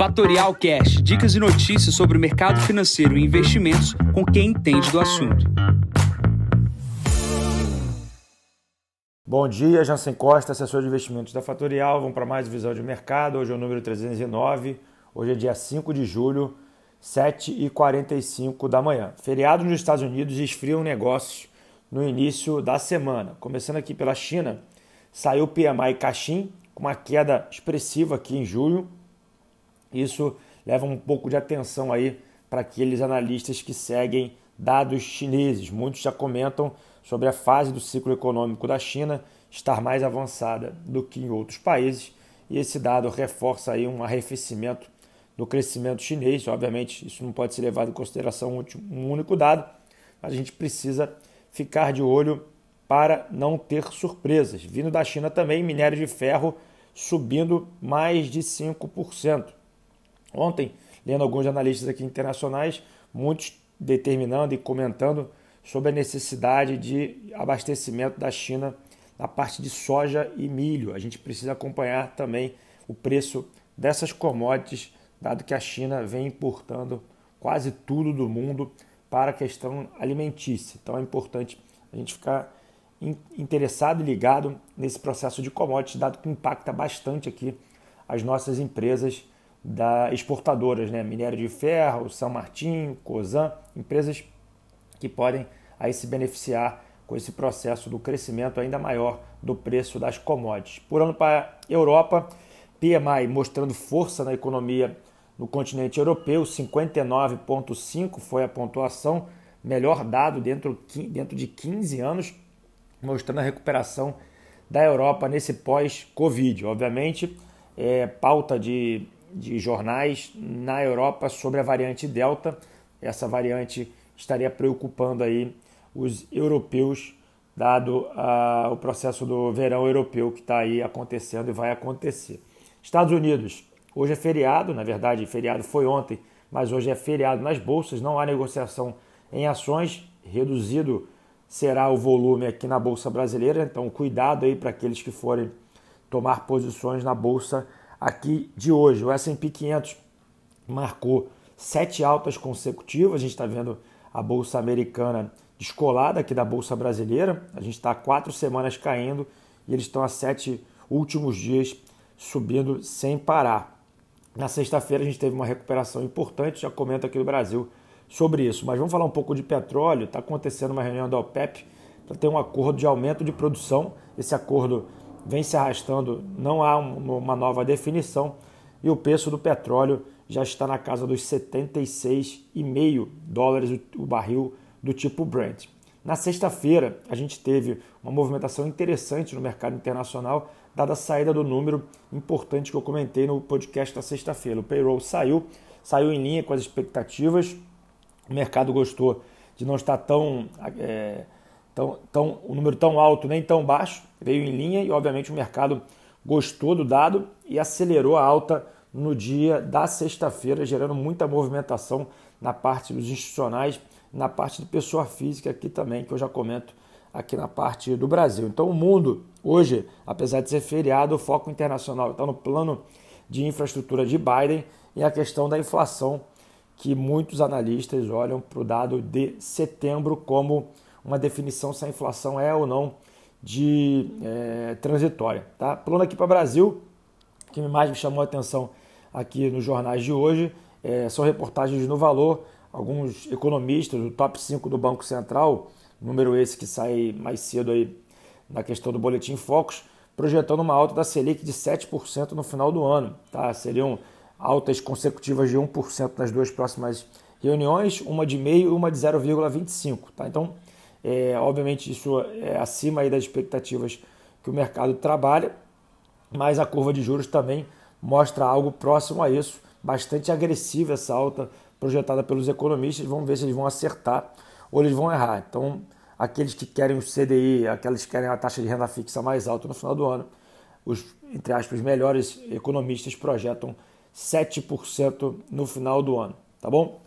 Fatorial Cash, dicas e notícias sobre o mercado financeiro e investimentos com quem entende do assunto. Bom dia, Jansen Costa, assessor de investimentos da Fatorial. Vamos para mais visão de mercado. Hoje é o número 309. Hoje é dia 5 de julho, 7h45 da manhã. Feriado nos Estados Unidos esfriam negócios no início da semana. Começando aqui pela China, saiu o PMI Caixin com uma queda expressiva aqui em julho. Isso leva um pouco de atenção aí para aqueles analistas que seguem dados chineses. Muitos já comentam sobre a fase do ciclo econômico da China estar mais avançada do que em outros países, e esse dado reforça aí um arrefecimento do crescimento chinês. Obviamente, isso não pode ser levado em consideração um único dado, mas a gente precisa ficar de olho para não ter surpresas. Vindo da China também, minério de ferro subindo mais de 5%. Ontem, lendo alguns analistas aqui internacionais, muitos determinando e comentando sobre a necessidade de abastecimento da China na parte de soja e milho. A gente precisa acompanhar também o preço dessas commodities, dado que a China vem importando quase tudo do mundo para a questão alimentícia. Então é importante a gente ficar interessado e ligado nesse processo de commodities, dado que impacta bastante aqui as nossas empresas da exportadoras, né? Minério de Ferro, São Martinho, Cosan, empresas que podem aí se beneficiar com esse processo do crescimento ainda maior do preço das commodities. Por ano para a Europa, PMI mostrando força na economia no continente europeu, 59,5 foi a pontuação, melhor dado dentro, dentro de 15 anos, mostrando a recuperação da Europa nesse pós-Covid. Obviamente, é, pauta de de jornais na Europa sobre a variante Delta. Essa variante estaria preocupando aí os europeus, dado uh, o processo do verão europeu que está aí acontecendo e vai acontecer. Estados Unidos, hoje é feriado, na verdade, feriado foi ontem, mas hoje é feriado nas bolsas, não há negociação em ações, reduzido será o volume aqui na bolsa brasileira, então cuidado aí para aqueles que forem tomar posições na bolsa aqui de hoje. O S&P 500 marcou sete altas consecutivas. A gente está vendo a bolsa americana descolada aqui da bolsa brasileira. A gente está quatro semanas caindo e eles estão há sete últimos dias subindo sem parar. Na sexta-feira a gente teve uma recuperação importante, já comento aqui no Brasil sobre isso. Mas vamos falar um pouco de petróleo. Está acontecendo uma reunião da OPEP para ter um acordo de aumento de produção. Esse acordo vem se arrastando, não há uma nova definição e o preço do petróleo já está na casa dos 76,5 dólares o barril do tipo Brent. Na sexta-feira, a gente teve uma movimentação interessante no mercado internacional, dada a saída do número importante que eu comentei no podcast da sexta-feira. O payroll saiu, saiu em linha com as expectativas, o mercado gostou de não estar tão. É, tão, tão, um número tão alto nem tão baixo, veio em linha e obviamente o mercado gostou do dado e acelerou a alta no dia da sexta-feira, gerando muita movimentação na parte dos institucionais, na parte de pessoa física aqui também, que eu já comento aqui na parte do Brasil. Então o mundo hoje, apesar de ser feriado, o foco internacional está no plano de infraestrutura de Biden e a questão da inflação, que muitos analistas olham para o dado de setembro como uma definição se a inflação é ou não de é, transitória. Tá? Pulando aqui para o Brasil, o que mais me chamou a atenção aqui nos jornais de hoje é, são reportagens no Valor, alguns economistas do top 5 do Banco Central, número esse que sai mais cedo aí na questão do Boletim Focus, projetando uma alta da Selic de 7% no final do ano. Tá? Seriam altas consecutivas de 1% nas duas próximas reuniões, uma de meio e uma de 0,25. Tá? Então, é, obviamente, isso é acima das expectativas que o mercado trabalha, mas a curva de juros também mostra algo próximo a isso, bastante agressiva essa alta projetada pelos economistas. Vamos ver se eles vão acertar ou eles vão errar. Então, aqueles que querem o CDI, aqueles que querem a taxa de renda fixa mais alta no final do ano, os, entre aspas, melhores economistas projetam 7% no final do ano, tá bom?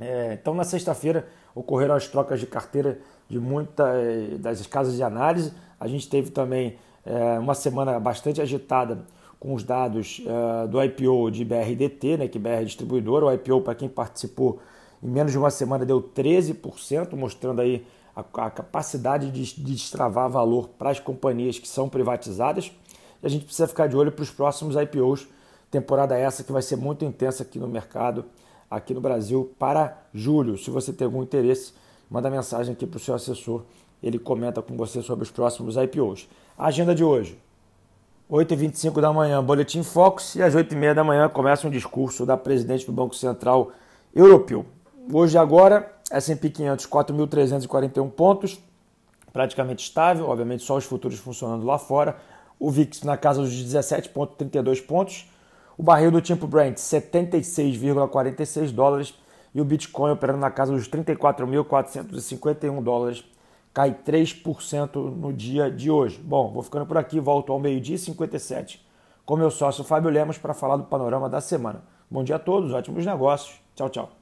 É, então, na sexta-feira, ocorreram as trocas de carteira de muitas das casas de análise. A gente teve também é, uma semana bastante agitada com os dados uh, do IPO de BRDT, né, que BR é distribuidora. O IPO, para quem participou, em menos de uma semana deu 13%, mostrando aí a, a capacidade de, de destravar valor para as companhias que são privatizadas. E a gente precisa ficar de olho para os próximos IPOs, temporada essa que vai ser muito intensa aqui no mercado, aqui no Brasil, para julho. Se você tem algum interesse, manda mensagem aqui para o seu assessor, ele comenta com você sobre os próximos IPOs. A agenda de hoje, 8h25 da manhã, Boletim Focus, e às 8h30 da manhã começa um discurso da presidente do Banco Central Europeu. Hoje agora, S&P 500, 4.341 pontos, praticamente estável, obviamente só os futuros funcionando lá fora. O VIX na casa dos 17,32 pontos. O barril do tipo Brent, 76,46 dólares. E o Bitcoin operando na casa dos 34.451 dólares. Cai 3% no dia de hoje. Bom, vou ficando por aqui, volto ao meio-dia 57 com meu sócio Fábio Lemos para falar do panorama da semana. Bom dia a todos, ótimos negócios. Tchau, tchau.